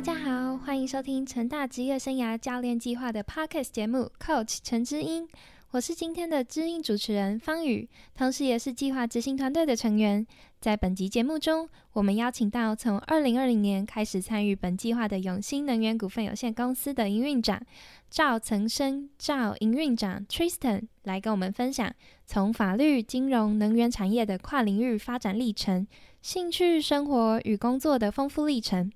大家好，欢迎收听成大职业生涯教练计划的 Podcast 节目 Coach 陈之音，我是今天的知音主持人方宇，同时也是计划执行团队的成员。在本集节目中，我们邀请到从二零二零年开始参与本计划的永兴能源股份有限公司的营运长赵曾生赵营运长 Tristan 来跟我们分享从法律、金融、能源产业的跨领域发展历程、兴趣、生活与工作的丰富历程，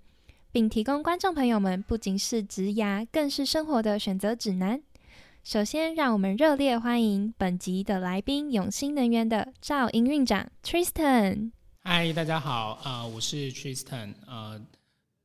并提供观众朋友们不仅是职涯，更是生活的选择指南。首先，让我们热烈欢迎本集的来宾——永兴能源的赵营运长 Tristan。嗨，大家好，啊，我是 Tristan，呃，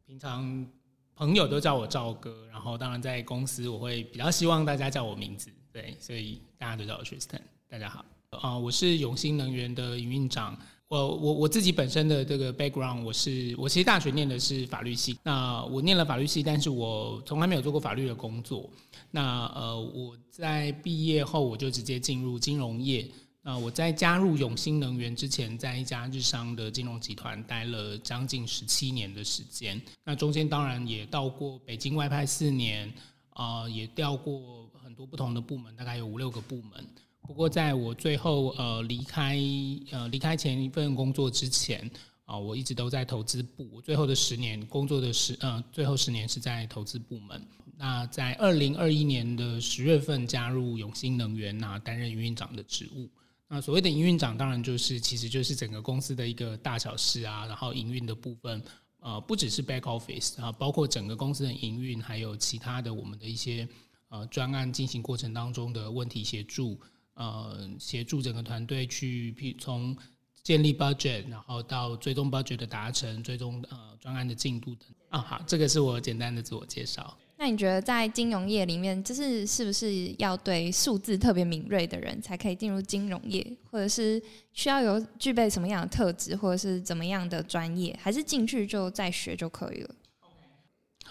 平常朋友都叫我赵哥，然后当然在公司我会比较希望大家叫我名字，对，所以大家都叫我 Tristan。大家好，啊，我是永兴能源的营运长。我我我自己本身的这个 background，我是我其实大学念的是法律系，那我念了法律系，但是我从来没有做过法律的工作。那呃，我在毕业后我就直接进入金融业。那我在加入永兴能源之前，在一家日商的金融集团待了将近十七年的时间。那中间当然也到过北京外派四年，啊，也调过很多不同的部门，大概有五六个部门。不过在我最后呃离开呃离开前一份工作之前。啊，我一直都在投资部。我最后的十年工作的十，呃，最后十年是在投资部门。那在二零二一年的十月份加入永兴能源，那担任营运长的职务。那所谓的营运长，当然就是其实就是整个公司的一个大小事啊。然后营运的部分，呃，不只是 back office 啊，包括整个公司的营运，还有其他的我们的一些呃专案进行过程当中的问题协助，呃，协助整个团队去从。建立 budget，然后到追踪 budget 的达成，追踪呃专案的进度等啊，好，这个是我简单的自我介绍。那你觉得在金融业里面，就是是不是要对数字特别敏锐的人才可以进入金融业，或者是需要有具备什么样的特质，或者是怎么样的专业，还是进去就再学就可以了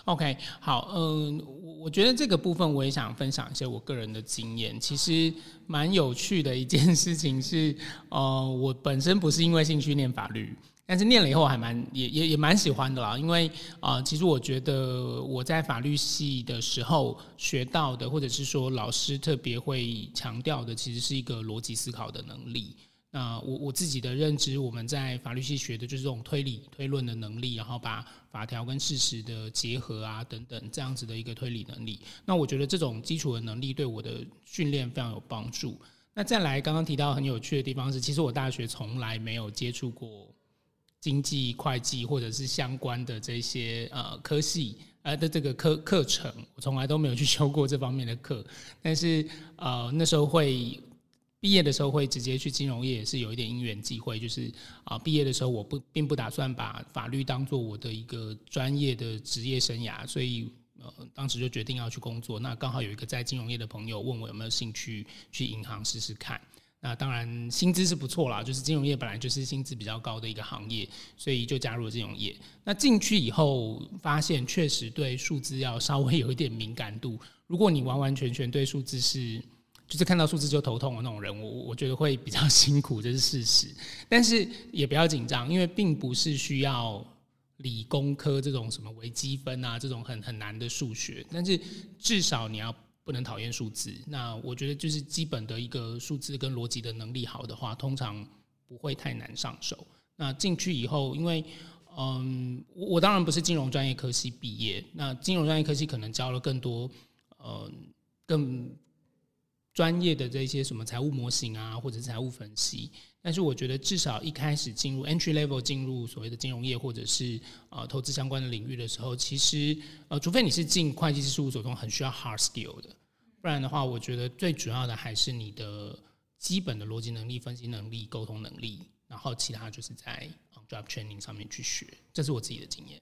？OK，好，嗯，我我觉得这个部分我也想分享一些我个人的经验。其实蛮有趣的一件事情是，呃，我本身不是因为兴趣念法律，但是念了以后还蛮也也也蛮喜欢的啦。因为啊，其实我觉得我在法律系的时候学到的，或者是说老师特别会强调的，其实是一个逻辑思考的能力。那我我自己的认知，我们在法律系学的就是这种推理推论的能力，然后把法条跟事实的结合啊等等这样子的一个推理能力。那我觉得这种基础的能力对我的训练非常有帮助。那再来刚刚提到很有趣的地方是，其实我大学从来没有接触过经济会计或者是相关的这些呃科系呃的这个课课程，我从来都没有去修过这方面的课。但是呃那时候会。毕业的时候会直接去金融业，也是有一点因缘际会。就是啊，毕业的时候我不并不打算把法律当做我的一个专业的职业生涯，所以呃，当时就决定要去工作。那刚好有一个在金融业的朋友问我有没有兴趣去银行试试看。那当然薪资是不错啦，就是金融业本来就是薪资比较高的一个行业，所以就加入了金融业。那进去以后发现，确实对数字要稍微有一点敏感度。如果你完完全全对数字是就是看到数字就头痛的那种人，我我觉得会比较 辛苦，这是事实。但是也不要紧张，因为并不是需要理工科这种什么微积分啊这种很很难的数学。但是至少你要不能讨厌数字。那我觉得就是基本的一个数字跟逻辑的能力好的话，通常不会太难上手。那进去以后，因为嗯，我我当然不是金融专业科系毕业，那金融专业科系可能教了更多，嗯，更。专业的这些什么财务模型啊，或者是财务分析，但是我觉得至少一开始进入 entry level 进入所谓的金融业或者是呃投资相关的领域的时候，其实呃除非你是进会计师事务所中很需要 hard skill 的，不然的话，我觉得最主要的还是你的基本的逻辑能力、分析能力、沟通能力，然后其他就是在 job training 上面去学，这是我自己的经验。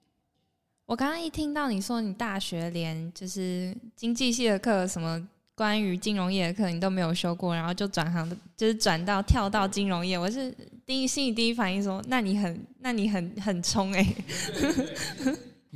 我刚刚一听到你说你大学连就是经济系的课什么。关于金融业的课你都没有修过，然后就转行，就是转到跳到金融业。我是第一心里第一反应说，那你很，那你很很冲 哎。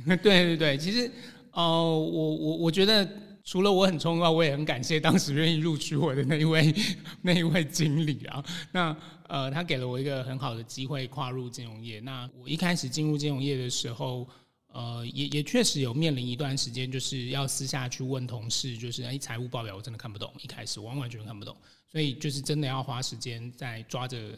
对对对，其实哦，我我我觉得除了我很冲的话，我也很感谢当时愿意录取我的那一位 那一位经理啊。那呃，他给了我一个很好的机会跨入金融业。那我一开始进入金融业的时候。呃，也也确实有面临一段时间，就是要私下去问同事，就是哎，财务报表我真的看不懂，一开始完完全全看不懂，所以就是真的要花时间在抓着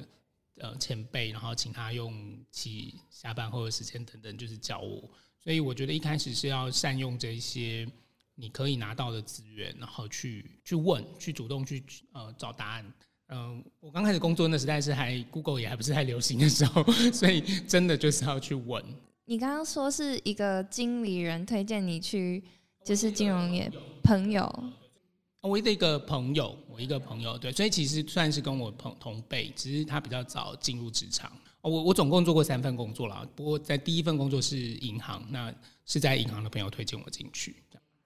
呃前辈，然后请他用其下班后的时间等等，就是教我。所以我觉得一开始是要善用这些你可以拿到的资源，然后去去问，去主动去呃找答案。嗯，我刚开始工作那时代是还 Google 也还不是太流行的时候，所以真的就是要去问。你刚刚说是一个经理人推荐你去，就是金融业朋友。我的一个朋友，我一个朋友，对，所以其实算是跟我朋同辈，只是他比较早进入职场。我我总共做过三份工作啦，不过在第一份工作是银行，那是在银行的朋友推荐我进去。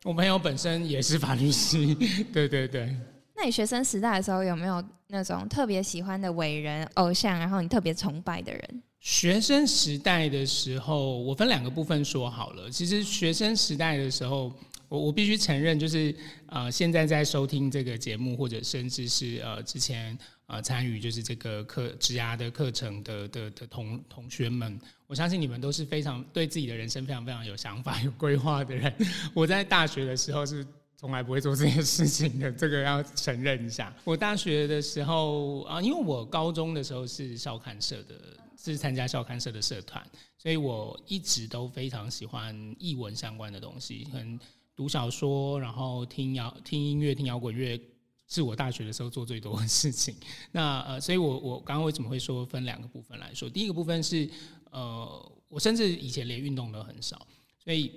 我朋友本身也是法律师，对对对。那你学生时代的时候有没有那种特别喜欢的伟人偶像，然后你特别崇拜的人？学生时代的时候，我分两个部分说好了。其实学生时代的时候，我我必须承认，就是呃，现在在收听这个节目，或者甚至是呃之前呃参与就是这个课职涯的课程的的的同同学们，我相信你们都是非常对自己的人生非常非常有想法、有规划的人。我在大学的时候是。从来不会做这件事情的，这个要承认一下。我大学的时候啊，因为我高中的时候是校刊社的，是参加校刊社的社团，所以我一直都非常喜欢译文相关的东西，可能读小说，然后听摇听音乐、听摇滚乐，是我大学的时候做最多的事情。那呃，所以我我刚刚为什么会说分两个部分来说？第一个部分是呃，我甚至以前连运动都很少，所以。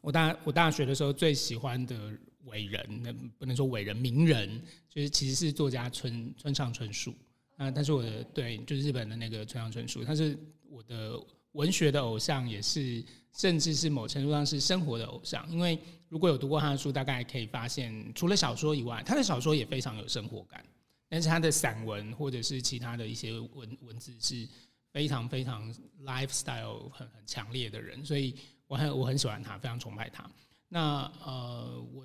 我大我大学的时候最喜欢的伟人，那不能说伟人名人，就是其实是作家村村上春树啊。但是我的对，就是日本的那个村上春树，他是我的文学的偶像，也是甚至是某程度上是生活的偶像。因为如果有读过他的书，大概可以发现，除了小说以外，他的小说也非常有生活感。但是他的散文或者是其他的一些文文字是非常非常 lifestyle 很很强烈的人，所以。我很我很喜欢他，非常崇拜他。那呃，我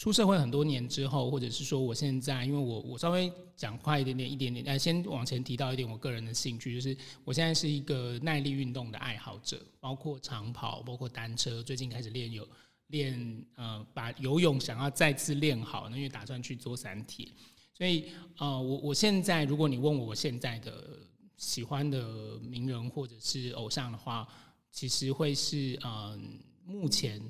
出社会很多年之后，或者是说我现在，因为我我稍微讲快一点点，一点点，哎，先往前提到一点我个人的兴趣，就是我现在是一个耐力运动的爱好者，包括长跑，包括单车，最近开始练有练呃，把游泳想要再次练好，因为打算去做散铁。所以呃，我我现在如果你问我我现在的喜欢的名人或者是偶像的话。其实会是嗯，目前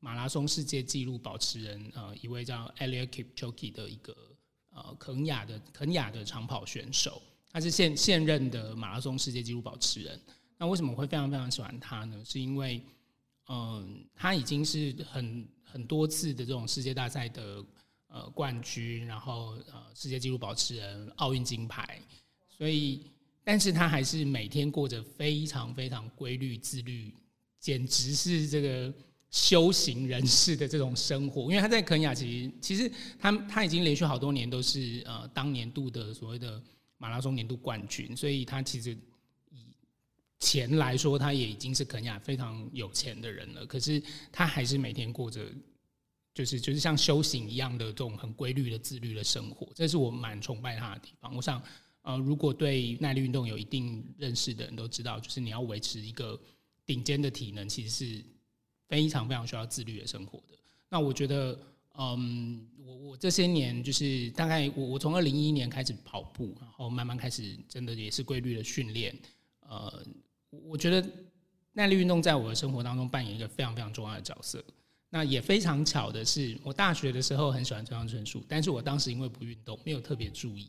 马拉松世界纪录保持人呃一位叫 Eliud Kipchoge 的一个呃肯雅的肯雅的长跑选手，他是现现任的马拉松世界纪录保持人。那为什么会非常非常喜欢他呢？是因为嗯，他已经是很很多次的这种世界大赛的呃冠军，然后呃世界纪录保持人、奥运金牌，所以。但是他还是每天过着非常非常规律、自律，简直是这个修行人士的这种生活。因为他在肯雅，其实其实他他已经连续好多年都是呃当年度的所谓的马拉松年度冠军，所以他其实以钱来说，他也已经是肯雅非常有钱的人了。可是他还是每天过着就是就是像修行一样的这种很规律的自律的生活，这是我蛮崇拜他的地方。我想。呃，如果对耐力运动有一定认识的人都知道，就是你要维持一个顶尖的体能，其实是非常非常需要自律的生活的。那我觉得，嗯，我我这些年就是大概我我从二零一一年开始跑步，然后慢慢开始真的也是规律的训练。呃，我觉得耐力运动在我的生活当中扮演一个非常非常重要的角色。那也非常巧的是，我大学的时候很喜欢村上春树，但是我当时因为不运动，没有特别注意。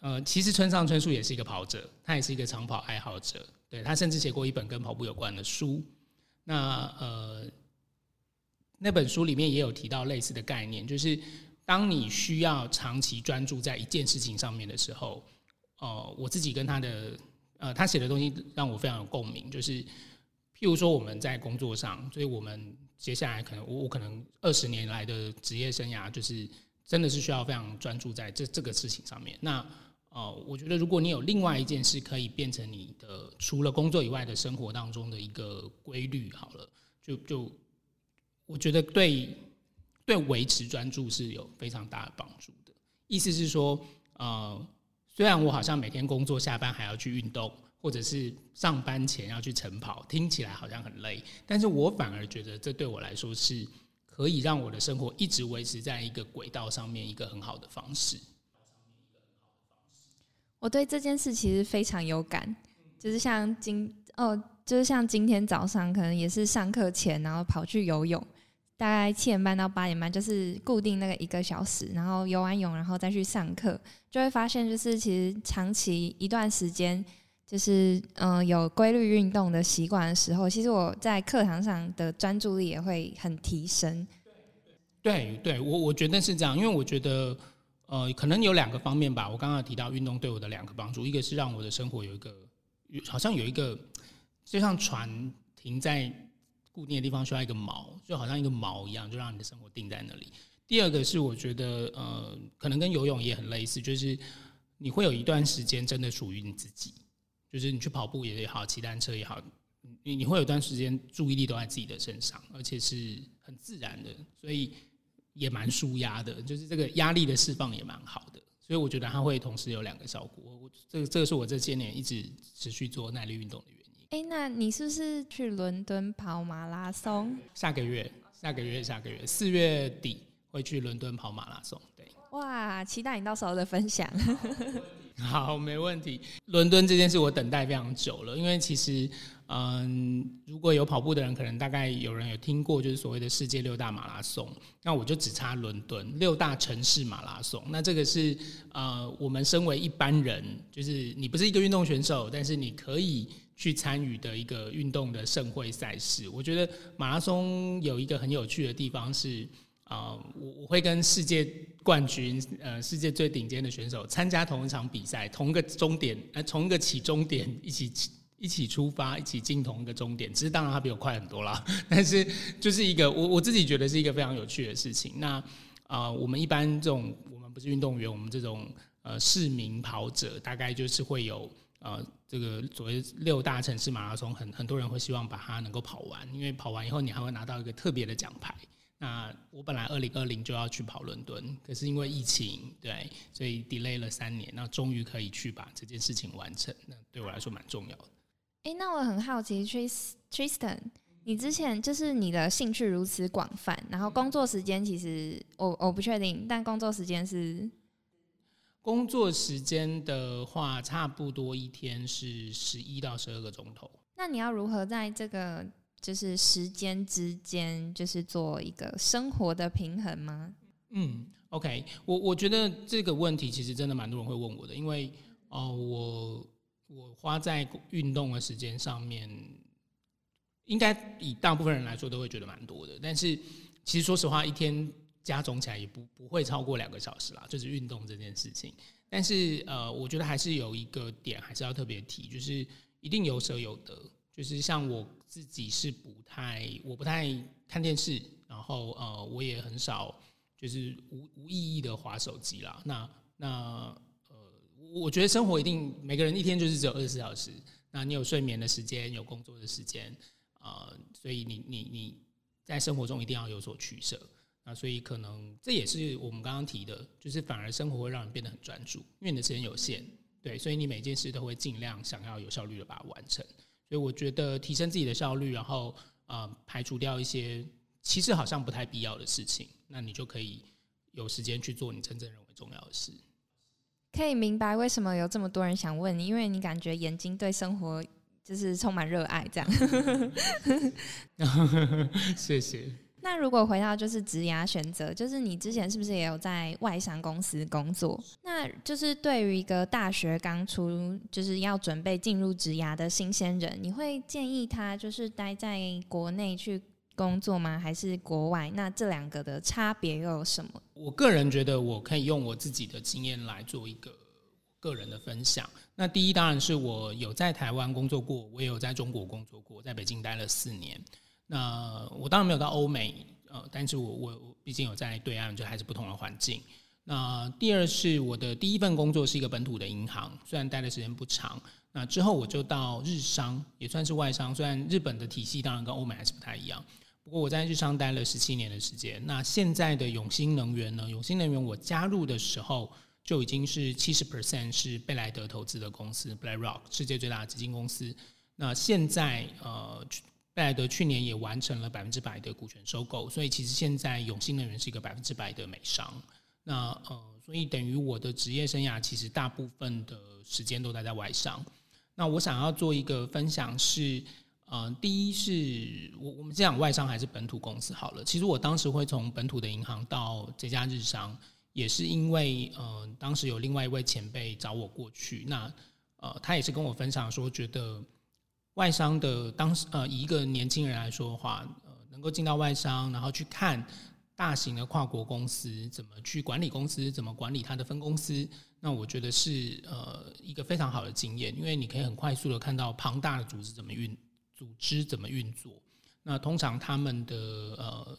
呃，其实村上春树也是一个跑者，他也是一个长跑爱好者。对他甚至写过一本跟跑步有关的书。那呃，那本书里面也有提到类似的概念，就是当你需要长期专注在一件事情上面的时候，哦，我自己跟他的呃，他写的东西让我非常有共鸣。就是譬如说我们在工作上，所以我们接下来可能我我可能二十年来的职业生涯，就是真的是需要非常专注在这这个事情上面。那哦，我觉得如果你有另外一件事可以变成你的除了工作以外的生活当中的一个规律，好了，就就我觉得对对维持专注是有非常大的帮助的。意思是说，呃，虽然我好像每天工作下班还要去运动，或者是上班前要去晨跑，听起来好像很累，但是我反而觉得这对我来说是可以让我的生活一直维持在一个轨道上面一个很好的方式。我对这件事其实非常有感，就是像今哦，就是像今天早上可能也是上课前，然后跑去游泳，大概七点半到八点半，就是固定那个一个小时，然后游完泳，然后再去上课，就会发现就是其实长期一段时间，就是嗯有规律运动的习惯的时候，其实我在课堂上的专注力也会很提升。对，对我我觉得是这样，因为我觉得。呃，可能有两个方面吧。我刚刚提到运动对我的两个帮助，一个是让我的生活有一个，好像有一个，就像船停在固定的地方需要一个锚，就好像一个锚一样，就让你的生活定在那里。第二个是我觉得，呃，可能跟游泳也很类似，就是你会有一段时间真的属于你自己，就是你去跑步也好，骑单车也好，你你会有段时间注意力都在自己的身上，而且是很自然的，所以。也蛮舒压的，就是这个压力的释放也蛮好的，所以我觉得它会同时有两个效果。我这个这个是我这些年一直持续做耐力运动的原因。哎，那你是不是去伦敦跑马拉松？下个月，下个月，下个月四月底会去伦敦跑马拉松。对，哇，期待你到时候的分享。好，没问题。伦敦这件事我等待非常久了，因为其实。嗯，如果有跑步的人，可能大概有人有听过，就是所谓的世界六大马拉松。那我就只差伦敦六大城市马拉松。那这个是呃，我们身为一般人，就是你不是一个运动选手，但是你可以去参与的一个运动的盛会赛事。我觉得马拉松有一个很有趣的地方是，啊，我我会跟世界冠军，呃，世界最顶尖的选手参加同一场比赛，同一个终点，呃，同一个起终点一起。一起出发，一起进同一个终点。其实当然他比我快很多啦，但是就是一个我我自己觉得是一个非常有趣的事情。那啊，我们一般这种我们不是运动员，我们这种呃市民跑者，大概就是会有呃这个所谓六大城市马拉松，很很多人会希望把它能够跑完，因为跑完以后你还会拿到一个特别的奖牌。那我本来二零二零就要去跑伦敦，可是因为疫情，对，所以 delay 了三年，那终于可以去把这件事情完成。那对我来说蛮重要的。哎，那我很好奇，Tristan，你之前就是你的兴趣如此广泛，然后工作时间其实我我不确定，但工作时间是工作时间的话，差不多一天是十一到十二个钟头。那你要如何在这个就是时间之间，就是做一个生活的平衡吗？嗯，OK，我我觉得这个问题其实真的蛮多人会问我的，因为哦我。我花在运动的时间上面，应该以大部分人来说都会觉得蛮多的。但是其实说实话，一天加总起来也不不会超过两个小时啦，就是运动这件事情。但是呃，我觉得还是有一个点还是要特别提，就是一定有舍有得。就是像我自己是不太，我不太看电视，然后呃，我也很少就是无无意义的划手机啦。那那呃。我觉得生活一定每个人一天就是只有二十四小时，那你有睡眠的时间，有工作的时间，啊，所以你你你在生活中一定要有所取舍，那所以可能这也是我们刚刚提的，就是反而生活会让人变得很专注，因为你的时间有限，对，所以你每件事都会尽量想要有效率的把它完成，所以我觉得提升自己的效率，然后呃排除掉一些其实好像不太必要的事情，那你就可以有时间去做你真正认为重要的事。可以明白为什么有这么多人想问你，因为你感觉眼睛对生活就是充满热爱，这样。谢谢。那如果回到就是职涯选择，就是你之前是不是也有在外商公司工作？那就是对于一个大学刚出就是要准备进入职涯的新鲜人，你会建议他就是待在国内去？工作吗？还是国外？那这两个的差别又有什么？我个人觉得，我可以用我自己的经验来做一个个人的分享。那第一，当然是我有在台湾工作过，我也有在中国工作过，在北京待了四年。那我当然没有到欧美，呃，但是我我毕竟有在对岸，就还是不同的环境。那第二是我的第一份工作是一个本土的银行，虽然待的时间不长。那之后我就到日商，也算是外商，虽然日本的体系当然跟欧美还是不太一样。不过我在日商待了十七年的时间。那现在的永兴能源呢？永兴能源我加入的时候就已经是七十 percent 是贝莱德投资的公司，BlackRock 世界最大的基金公司。那现在呃，贝莱德去年也完成了百分之百的股权收购，所以其实现在永兴能源是一个百分之百的美商。那呃，所以等于我的职业生涯其实大部分的时间都待在外商。那我想要做一个分享是。嗯，第一是我我们讲外商还是本土公司好了。其实我当时会从本土的银行到这家日商，也是因为呃，当时有另外一位前辈找我过去，那呃，他也是跟我分享说，觉得外商的当时呃，以一个年轻人来说的话，呃，能够进到外商，然后去看大型的跨国公司怎么去管理公司，怎么管理他的分公司，那我觉得是呃一个非常好的经验，因为你可以很快速的看到庞大的组织怎么运。组织怎么运作？那通常他们的呃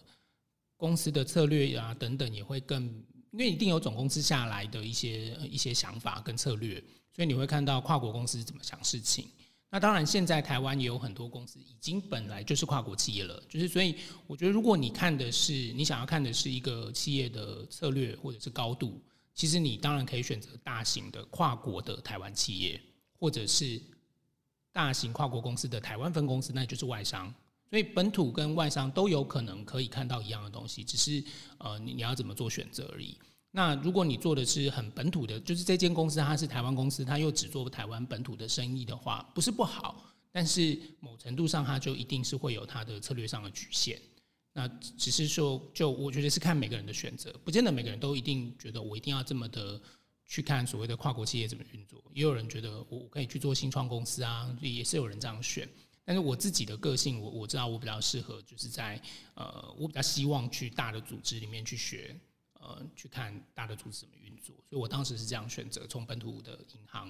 公司的策略啊等等也会更，因为一定有总公司下来的一些一些想法跟策略，所以你会看到跨国公司怎么想事情。那当然，现在台湾也有很多公司已经本来就是跨国企业了，就是所以我觉得，如果你看的是你想要看的是一个企业的策略或者是高度，其实你当然可以选择大型的跨国的台湾企业，或者是。大型跨国公司的台湾分公司，那就是外商，所以本土跟外商都有可能可以看到一样的东西，只是呃你你要怎么做选择而已。那如果你做的是很本土的，就是这间公司它是台湾公司，它又只做台湾本土的生意的话，不是不好，但是某程度上它就一定是会有它的策略上的局限。那只是说，就我觉得是看每个人的选择，不见得每个人都一定觉得我一定要这么的。去看所谓的跨国企业怎么运作，也有人觉得我可以去做新创公司啊，也是有人这样选。但是我自己的个性，我我知道我比较适合，就是在呃，我比较希望去大的组织里面去学，呃，去看大的组织怎么运作。所以我当时是这样选择，从本土的银行，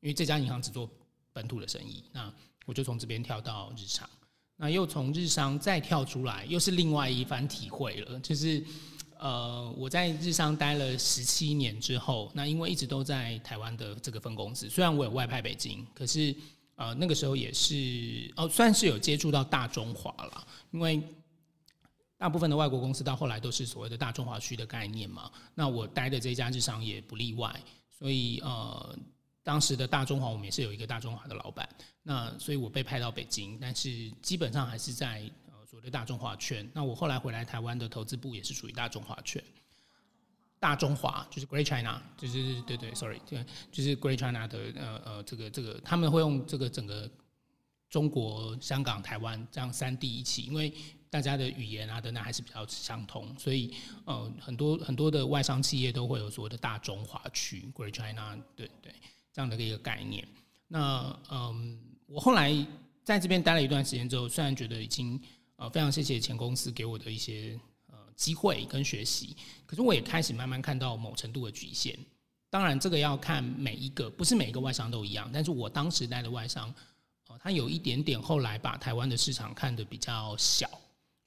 因为这家银行只做本土的生意，那我就从这边跳到日常，那又从日商再跳出来，又是另外一番体会了，就是。呃，我在日商待了十七年之后，那因为一直都在台湾的这个分公司，虽然我有外派北京，可是呃那个时候也是哦，算是有接触到大中华了，因为大部分的外国公司到后来都是所谓的大中华区的概念嘛。那我待的这家日商也不例外，所以呃，当时的大中华我们也是有一个大中华的老板，那所以我被派到北京，但是基本上还是在呃。所谓的大中华圈，那我后来回来台湾的投资部也是属于大中华圈。大中华就是 Great China，就是对对，sorry，对，就是 Great China 的呃呃，这个这个他们会用这个整个中国、香港、台湾这样三地一起，因为大家的语言啊等等还是比较相通，所以呃很多很多的外商企业都会有所谓的大中华区 Great China，对对，这样的一个概念。那嗯，我后来在这边待了一段时间之后，虽然觉得已经呃，非常谢谢前公司给我的一些呃机会跟学习，可是我也开始慢慢看到某程度的局限。当然，这个要看每一个，不是每一个外商都一样。但是我当时待的外商，呃，他有一点点后来把台湾的市场看得比较小，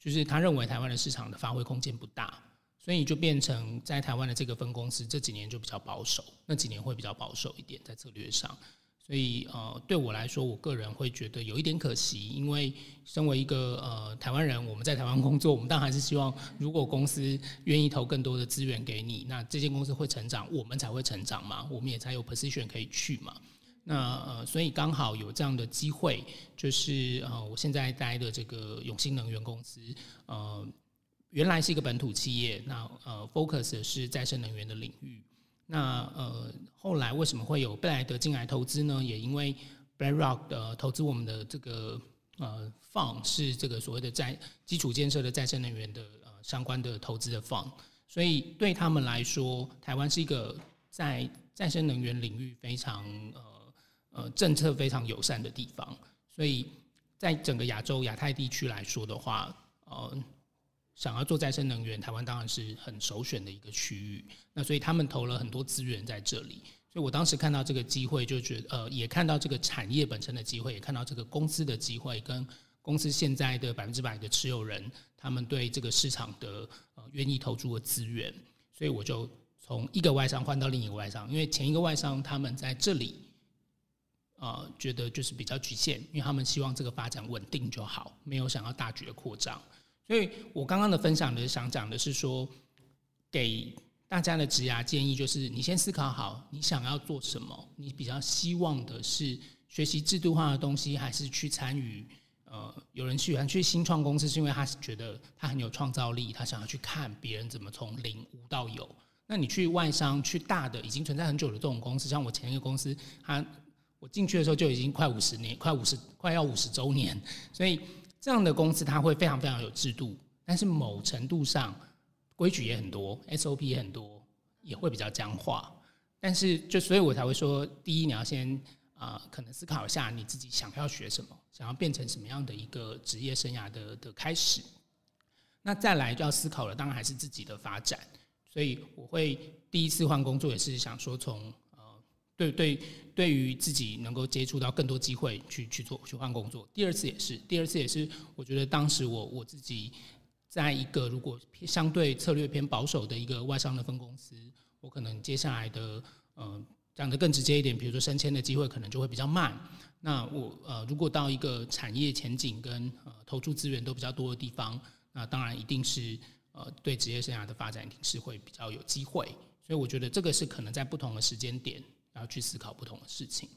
就是他认为台湾的市场的发挥空间不大，所以就变成在台湾的这个分公司这几年就比较保守，那几年会比较保守一点在策略上。所以呃，对我来说，我个人会觉得有一点可惜，因为身为一个呃台湾人，我们在台湾工作，我们当然还是希望，如果公司愿意投更多的资源给你，那这间公司会成长，我们才会成长嘛，我们也才有 position 可以去嘛。那呃，所以刚好有这样的机会，就是呃，我现在待的这个永兴能源公司，呃，原来是一个本土企业，那呃，focus 是再生能源的领域。那呃，后来为什么会有贝莱德进来投资呢？也因为 BlackRock 的投资我们的这个呃 fund 是这个所谓的在基础建设的再生能源的呃相关的投资的 fund，所以对他们来说，台湾是一个在再生能源领域非常呃呃政策非常友善的地方，所以在整个亚洲亚太地区来说的话，呃。想要做再生能源，台湾当然是很首选的一个区域。那所以他们投了很多资源在这里。所以我当时看到这个机会，就觉得呃，也看到这个产业本身的机会，也看到这个公司的机会，跟公司现在的百分之百的持有人，他们对这个市场的呃愿意投注的资源。所以我就从一个外商换到另一个外商，因为前一个外商他们在这里，呃，觉得就是比较局限，因为他们希望这个发展稳定就好，没有想要大举的扩张。所以我刚刚的分享的想讲的是说，给大家的职涯建议就是，你先思考好你想要做什么，你比较希望的是学习制度化的东西，还是去参与？呃，有人喜欢去新创公司，是因为他是觉得他很有创造力，他想要去看别人怎么从零无到有。那你去外商，去大的已经存在很久的这种公司，像我前一个公司，他我进去的时候就已经快五十年，快五十，快要五十周年，所以这样的公司它会非常非常有制度，但是某程度上规矩也很多，SOP 也很多，也会比较僵化。但是就所以我才会说，第一你要先。啊，可能思考一下你自己想要学什么，想要变成什么样的一个职业生涯的的开始。那再来就要思考了，当然还是自己的发展。所以我会第一次换工作也是想说，从，对对，对于自己能够接触到更多机会去去做去换工作。第二次也是，第二次也是，我觉得当时我我自己在一个如果相对策略偏保守的一个外商的分公司，我可能接下来的嗯。讲的更直接一点，比如说升迁的机会可能就会比较慢。那我呃，如果到一个产业前景跟呃投注资源都比较多的地方，那当然一定是呃对职业生涯的发展一定是会比较有机会。所以我觉得这个是可能在不同的时间点，然后去思考不同的事情。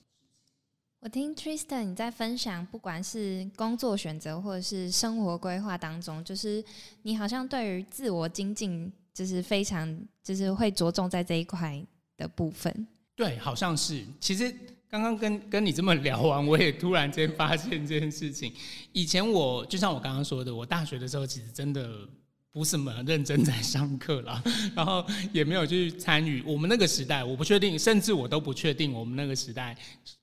我听 Tristan 你在分享，不管是工作选择或者是生活规划当中，就是你好像对于自我精进，就是非常就是会着重在这一块的部分。对，好像是。其实刚刚跟跟你这么聊完，我也突然间发现这件事情。以前我就像我刚刚说的，我大学的时候其实真的不是么认真在上课啦，然后也没有去参与。我们那个时代，我不确定，甚至我都不确定我们那个时代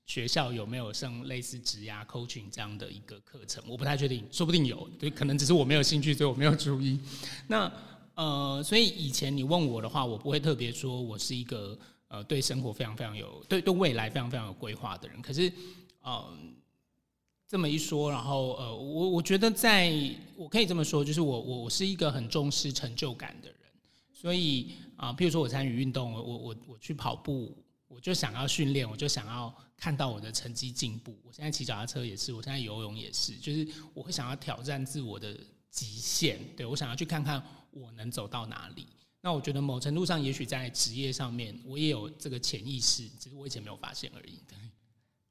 学校有没有上类似职涯 coaching 这样的一个课程，我不太确定，说不定有，对，可能只是我没有兴趣，所以我没有注意。那 呃，所以以前你问我的话，我不会特别说我是一个。呃，对生活非常非常有对对未来非常非常有规划的人，可是，嗯，这么一说，然后呃，我我觉得在我可以这么说，就是我我我是一个很重视成就感的人，所以啊，譬如说我参与运动，我我我我去跑步，我就想要训练，我就想要看到我的成绩进步。我现在骑脚踏车也是，我现在游泳也是，就是我会想要挑战自我的极限，对我想要去看看我能走到哪里。那我觉得某程度上，也许在职业上面，我也有这个潜意识，只是我以前没有发现而已。对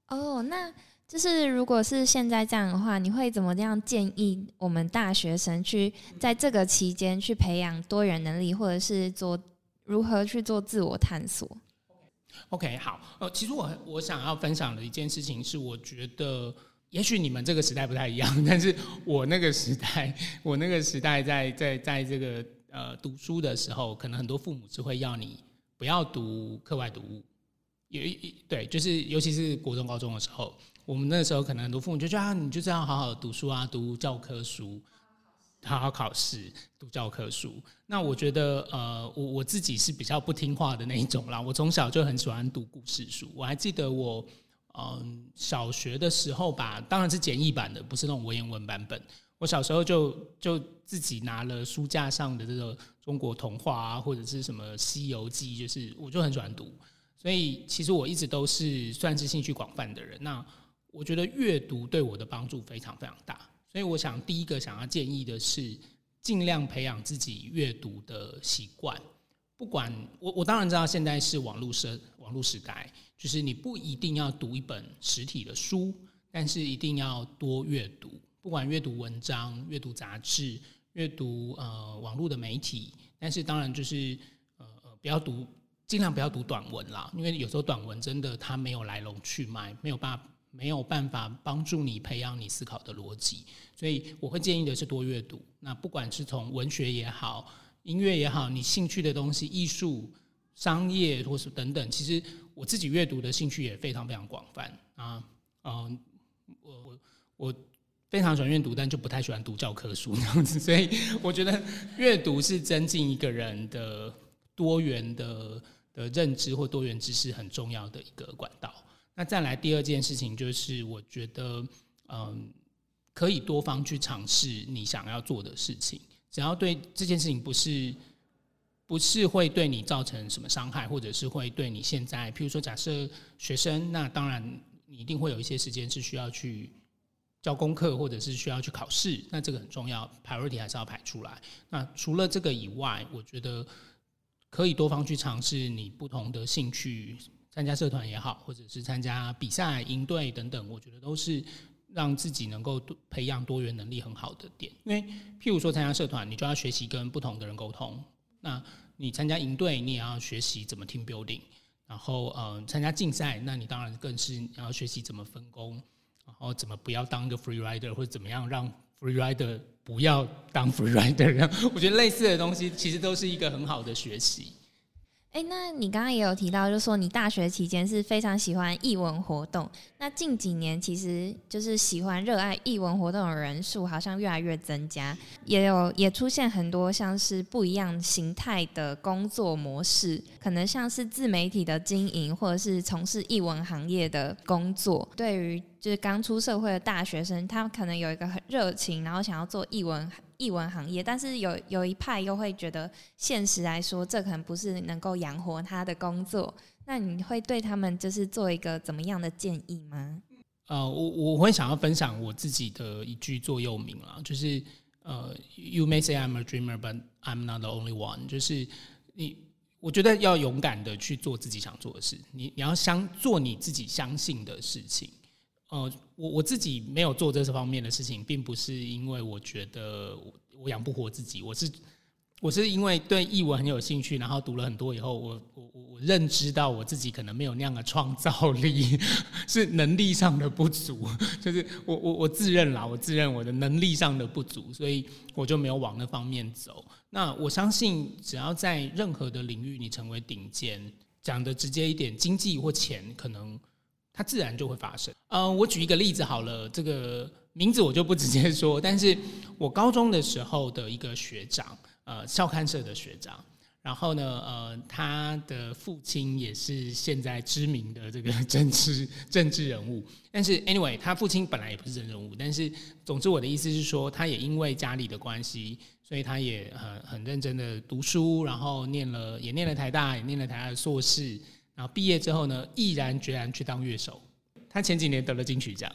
哦，那就是如果是现在这样的话，你会怎么样建议我们大学生去在这个期间去培养多元能力，或者是做如何去做自我探索？OK，好，呃，其实我我想要分享的一件事情是，我觉得也许你们这个时代不太一样，但是我那个时代，我那个时代在在在这个。呃，读书的时候，可能很多父母是会要你不要读课外读物，有一对，就是尤其是国中、高中的时候，我们那时候可能很多父母就觉得啊，你就这样好好读书啊，读教科书，好好考试，读教科书。那我觉得，呃，我我自己是比较不听话的那一种啦。我从小就很喜欢读故事书，我还记得我，嗯，小学的时候吧，当然是简易版的，不是那种文言文版本。我小时候就就自己拿了书架上的这个中国童话啊，或者是什么《西游记》，就是我就很喜欢读，所以其实我一直都是算是兴趣广泛的人。那我觉得阅读对我的帮助非常非常大，所以我想第一个想要建议的是，尽量培养自己阅读的习惯。不管我我当然知道现在是网络时网络时代，就是你不一定要读一本实体的书，但是一定要多阅读。不管阅读文章、阅读杂志、阅读呃网络的媒体，但是当然就是呃呃不要读，尽量不要读短文啦，因为有时候短文真的它没有来龙去脉，没有办法没有办法帮助你培养你思考的逻辑，所以我会建议的是多阅读。那不管是从文学也好、音乐也好，你兴趣的东西、艺术、商业或是等等，其实我自己阅读的兴趣也非常非常广泛啊，嗯，我我我。非常喜欢阅读，但就不太喜欢读教科书那样子，所以我觉得阅读是增进一个人的多元的的认知或多元知识很重要的一个管道。那再来第二件事情就是，我觉得嗯，可以多方去尝试你想要做的事情，只要对这件事情不是不是会对你造成什么伤害，或者是会对你现在，譬如说假设学生，那当然你一定会有一些时间是需要去。交功课或者是需要去考试，那这个很重要，priority 还是要排出来。那除了这个以外，我觉得可以多方去尝试你不同的兴趣，参加社团也好，或者是参加比赛、营队等等，我觉得都是让自己能够培养多元能力很好的点。因为譬如说参加社团，你就要学习跟不同的人沟通；那你参加营队，你也要学习怎么听 building。然后，嗯，参加竞赛，那你当然更是要学习怎么分工，然后怎么不要当一个 free rider，或者怎么样让 free rider 不要当 free rider。我觉得类似的东西其实都是一个很好的学习。哎，那你刚刚也有提到，就是说你大学期间是非常喜欢译文活动。那近几年其实就是喜欢、热爱译文活动的人数好像越来越增加，也有也出现很多像是不一样形态的工作模式，可能像是自媒体的经营，或者是从事译文行业的工作。对于就是刚出社会的大学生，他可能有一个很热情，然后想要做译文。译文行业，但是有有一派又会觉得，现实来说，这可能不是能够养活他的工作。那你会对他们就是做一个怎么样的建议吗？呃，我我会想要分享我自己的一句座右铭啊，就是呃，You may say I'm a dreamer, but I'm not the only one。就是你，我觉得要勇敢的去做自己想做的事，你你要相做你自己相信的事情。呃，我我自己没有做这方面的事情，并不是因为我觉得我我养不活自己，我是我是因为对译文很有兴趣，然后读了很多以后，我我我我认知到我自己可能没有那样的创造力，是能力上的不足，就是我我我自认啦，我自认我的能力上的不足，所以我就没有往那方面走。那我相信，只要在任何的领域你成为顶尖，讲的直接一点，经济或钱可能。它自然就会发生。呃，我举一个例子好了，这个名字我就不直接说，但是我高中的时候的一个学长，呃，校刊社的学长，然后呢，呃，他的父亲也是现在知名的这个政治 政治人物。但是，anyway，他父亲本来也不是政治人物，但是，总之我的意思是说，他也因为家里的关系，所以他也很很认真的读书，然后念了也念了台大，也念了台大的硕士。然后毕业之后呢，毅然决然去当乐手。他前几年得了金曲奖。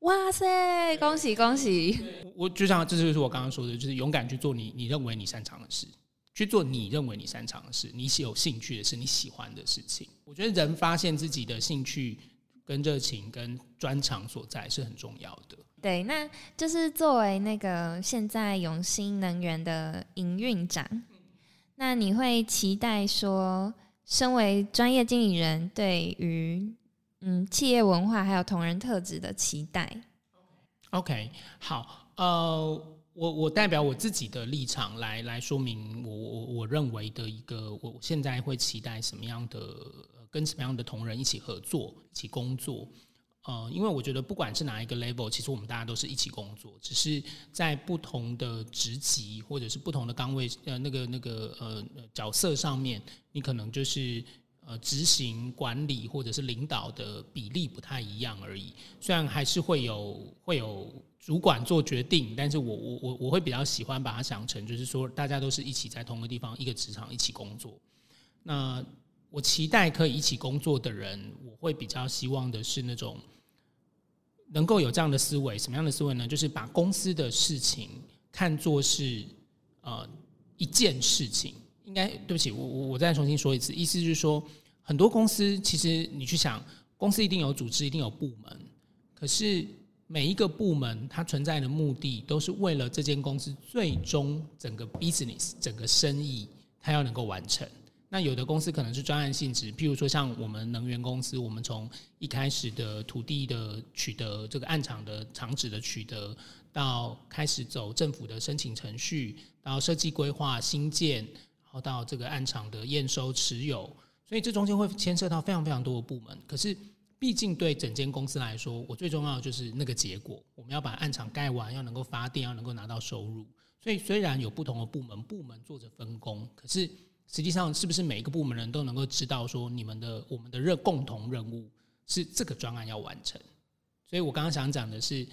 哇塞，恭喜恭喜！我就像这就是我刚刚说的，就是勇敢去做你你认为你擅长的事，去做你认为你擅长的事，你有兴趣的事，你喜欢的事情。我觉得人发现自己的兴趣、跟热情、跟专长所在是很重要的。对，那就是作为那个现在永兴能源的营运长，那你会期待说？身为专业经理人，对于嗯企业文化还有同仁特质的期待。OK，好，呃，我我代表我自己的立场来来说明我我我认为的一个，我现在会期待什么样的，跟什么样的同仁一起合作，一起工作。呃，因为我觉得不管是哪一个 level，其实我们大家都是一起工作，只是在不同的职级或者是不同的岗位，呃，那个那个呃角色上面，你可能就是呃执行管理或者是领导的比例不太一样而已。虽然还是会有会有主管做决定，但是我我我我会比较喜欢把它想成，就是说大家都是一起在同一个地方一个职场一起工作。那我期待可以一起工作的人，我会比较希望的是那种。能够有这样的思维，什么样的思维呢？就是把公司的事情看作是呃一件事情。应该对不起，我我我再重新说一次，意思就是说，很多公司其实你去想，公司一定有组织，一定有部门，可是每一个部门它存在的目的，都是为了这间公司最终整个 business 整个生意，它要能够完成。那有的公司可能是专案性质，譬如说像我们能源公司，我们从一开始的土地的取得，这个暗场的厂址的取得，到开始走政府的申请程序，到设计规划新建，然后到这个暗场的验收持有，所以这中间会牵涉到非常非常多的部门。可是，毕竟对整间公司来说，我最重要的就是那个结果，我们要把暗场盖完，要能够发电，要能够拿到收入。所以虽然有不同的部门，部门做着分工，可是。实际上，是不是每一个部门人都能够知道说，你们的我们的任共同任务是这个专案要完成？所以我刚刚想讲的是，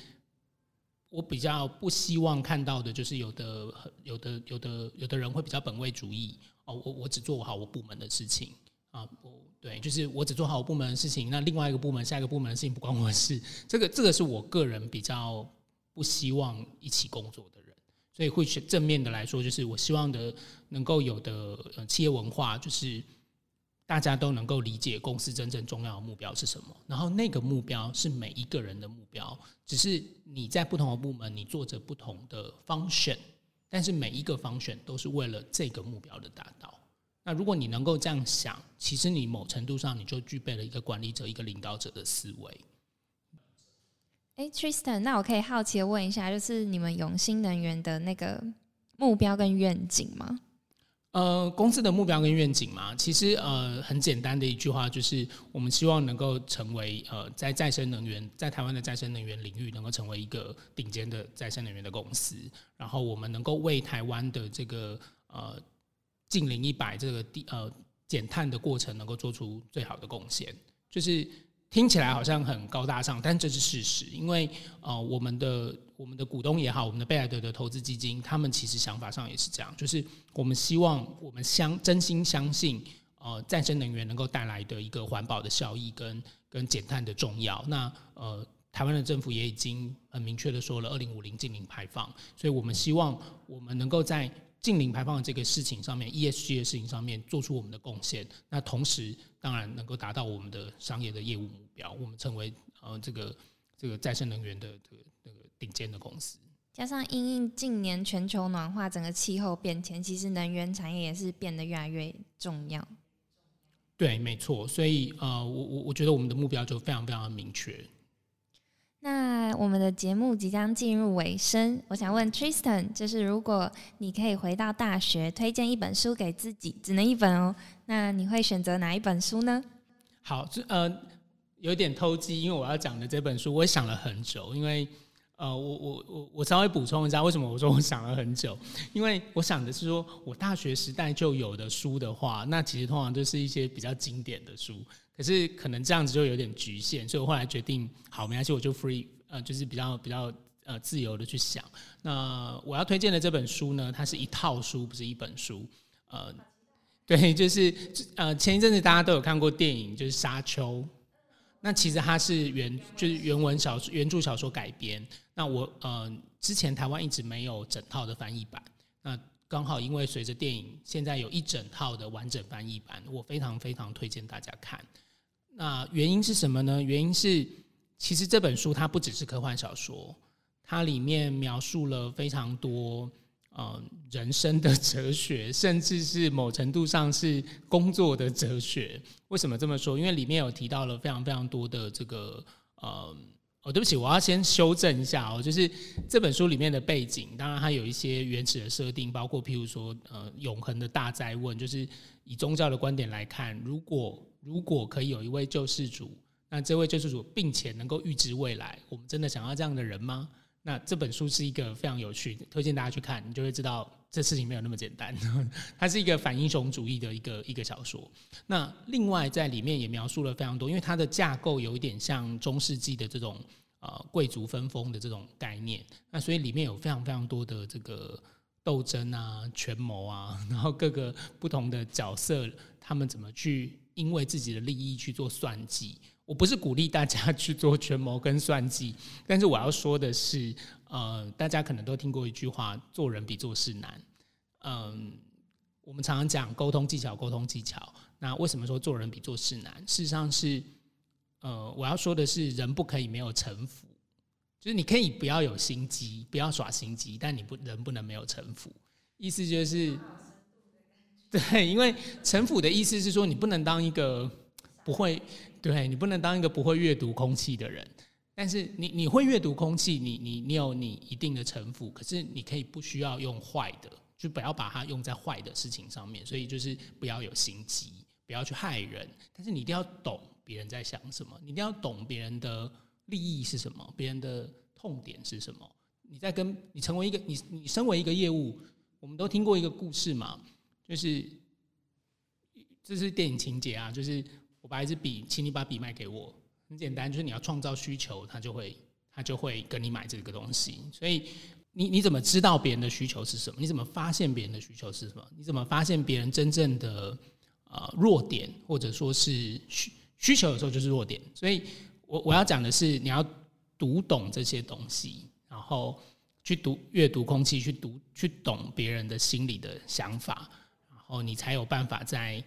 我比较不希望看到的就是有的有的有的有的人会比较本位主义哦，我我只做好我部门的事情啊，我对，就是我只做好我部门的事情，那另外一个部门下一个部门的事情不关我的事，这个这个是我个人比较不希望一起工作的。所以会正面的来说，就是我希望的能够有的呃企业文化，就是大家都能够理解公司真正重要的目标是什么，然后那个目标是每一个人的目标，只是你在不同的部门你做着不同的 function，但是每一个 function 都是为了这个目标的达到。那如果你能够这样想，其实你某程度上你就具备了一个管理者、一个领导者的思维。哎，Tristan，那我可以好奇的问一下，就是你们永兴能源的那个目标跟愿景吗？呃，公司的目标跟愿景嘛，其实呃很简单的一句话，就是我们希望能够成为呃在再生能源在台湾的再生能源领域能够成为一个顶尖的再生能源的公司，然后我们能够为台湾的这个呃近零一百这个地呃减碳的过程能够做出最好的贡献，就是。听起来好像很高大上，但这是事实。因为呃，我们的我们的股东也好，我们的贝莱德的投资基金，他们其实想法上也是这样，就是我们希望我们相真心相信，呃，再生能源能够带来的一个环保的效益跟跟减碳的重要。那呃，台湾的政府也已经很明确的说了，二零五零净零排放，所以我们希望我们能够在。近零排放的这个事情上面，ESG 的事情上面做出我们的贡献，那同时当然能够达到我们的商业的业务目标，我们成为呃这个这个再生能源的这个那个顶尖的公司。加上因应近年全球暖化，整个气候变迁，其实能源产业也是变得越来越重要。对，没错。所以呃，我我我觉得我们的目标就非常非常的明确。那我们的节目即将进入尾声，我想问 Tristan，就是如果你可以回到大学，推荐一本书给自己，只能一本哦，那你会选择哪一本书呢？好，这呃有点偷鸡，因为我要讲的这本书，我想了很久，因为呃，我我我我稍微补充一下，为什么我说我想了很久？因为我想的是说，我大学时代就有的书的话，那其实通常都是一些比较经典的书。可是可能这样子就有点局限，所以我后来决定，好，没关系，我就 free，呃，就是比较比较呃自由的去想。那我要推荐的这本书呢，它是一套书，不是一本书。呃，对，就是呃前一阵子大家都有看过电影，就是《沙丘》。那其实它是原就是原文小说原著小说改编。那我呃之前台湾一直没有整套的翻译版，那刚好因为随着电影现在有一整套的完整翻译版，我非常非常推荐大家看。那原因是什么呢？原因是，其实这本书它不只是科幻小说，它里面描述了非常多呃人生的哲学，甚至是某程度上是工作的哲学。为什么这么说？因为里面有提到了非常非常多的这个呃哦，对不起，我要先修正一下哦，就是这本书里面的背景，当然它有一些原始的设定，包括譬如说呃永恒的大灾问，就是以宗教的观点来看，如果如果可以有一位救世主，那这位救世主并且能够预知未来，我们真的想要这样的人吗？那这本书是一个非常有趣，推荐大家去看，你就会知道这事情没有那么简单。它是一个反英雄主义的一个一个小说。那另外在里面也描述了非常多，因为它的架构有一点像中世纪的这种呃贵族分封的这种概念，那所以里面有非常非常多的这个斗争啊、权谋啊，然后各个不同的角色他们怎么去。因为自己的利益去做算计，我不是鼓励大家 去做权谋跟算计，但是我要说的是，呃，大家可能都听过一句话：做人比做事难。嗯，我们常常讲沟通技巧，沟通技巧。那为什么说做人比做事难？事实上是，呃，我要说的是，人不可以没有城府，就是你可以不要有心机，不要耍心机，但你不人不能没有城府。意思就是。对，因为城府的意思是说，你不能当一个不会，对你不能当一个不会阅读空气的人。但是你你会阅读空气，你你你有你一定的城府，可是你可以不需要用坏的，就不要把它用在坏的事情上面。所以就是不要有心机，不要去害人。但是你一定要懂别人在想什么，你一定要懂别人的利益是什么，别人的痛点是什么。你在跟你成为一个你你身为一个业务，我们都听过一个故事嘛。就是，这是电影情节啊！就是我把一支笔，请你把笔卖给我，很简单，就是你要创造需求，他就会他就会跟你买这个东西。所以你你怎么知道别人的需求是什么？你怎么发现别人的需求是什么？你怎么发现别人真正的呃弱点，或者说是需需求有时候就是弱点。所以我我要讲的是，你要读懂这些东西，然后去读阅读空气，去读去懂别人的心理的想法，然后你才有办法在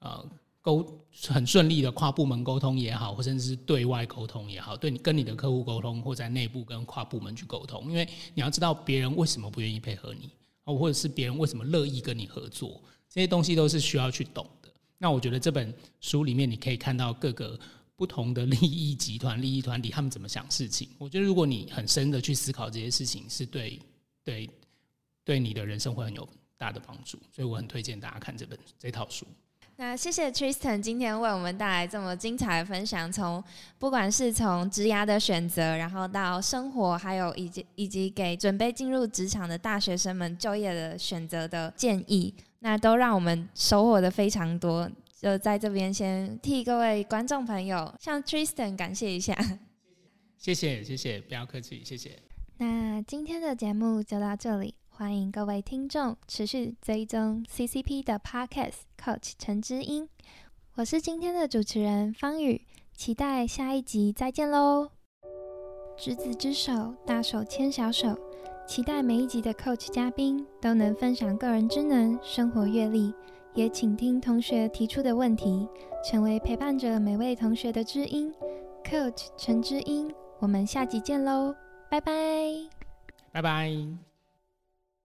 呃沟很顺利的跨部门沟通也好，或甚至是对外沟通也好，对你跟你的客户沟通，或在内部跟跨部门去沟通，因为你要知道别人为什么不愿意配合你，或者是别人为什么乐意跟你合作，这些东西都是需要去懂的。那我觉得这本书里面你可以看到各个。不同的利益集团、利益团体，他们怎么想事情？我觉得，如果你很深的去思考这些事情，是对对对你的人生会很有大的帮助。所以，我很推荐大家看这本这套书。那谢谢 Tristan 今天为我们带来这么精彩的分享，从不管是从职涯的选择，然后到生活，还有以及以及给准备进入职场的大学生们就业的选择的建议，那都让我们收获的非常多。就在这边先替各位观众朋友向 Tristan 感谢一下，谢谢谢谢，不要客气，谢谢。那今天的节目就到这里，欢迎各位听众持续追踪 CCP 的 Podcast Coach 陈之英，我是今天的主持人方宇，期待下一集再见喽。执子之手，大手牵小手，期待每一集的 Coach 嘉宾都能分享个人之能、生活阅历。也请听同学提出的问题，成为陪伴着每位同学的知音，Coach 陈知音。我们下集见喽，拜拜，拜拜。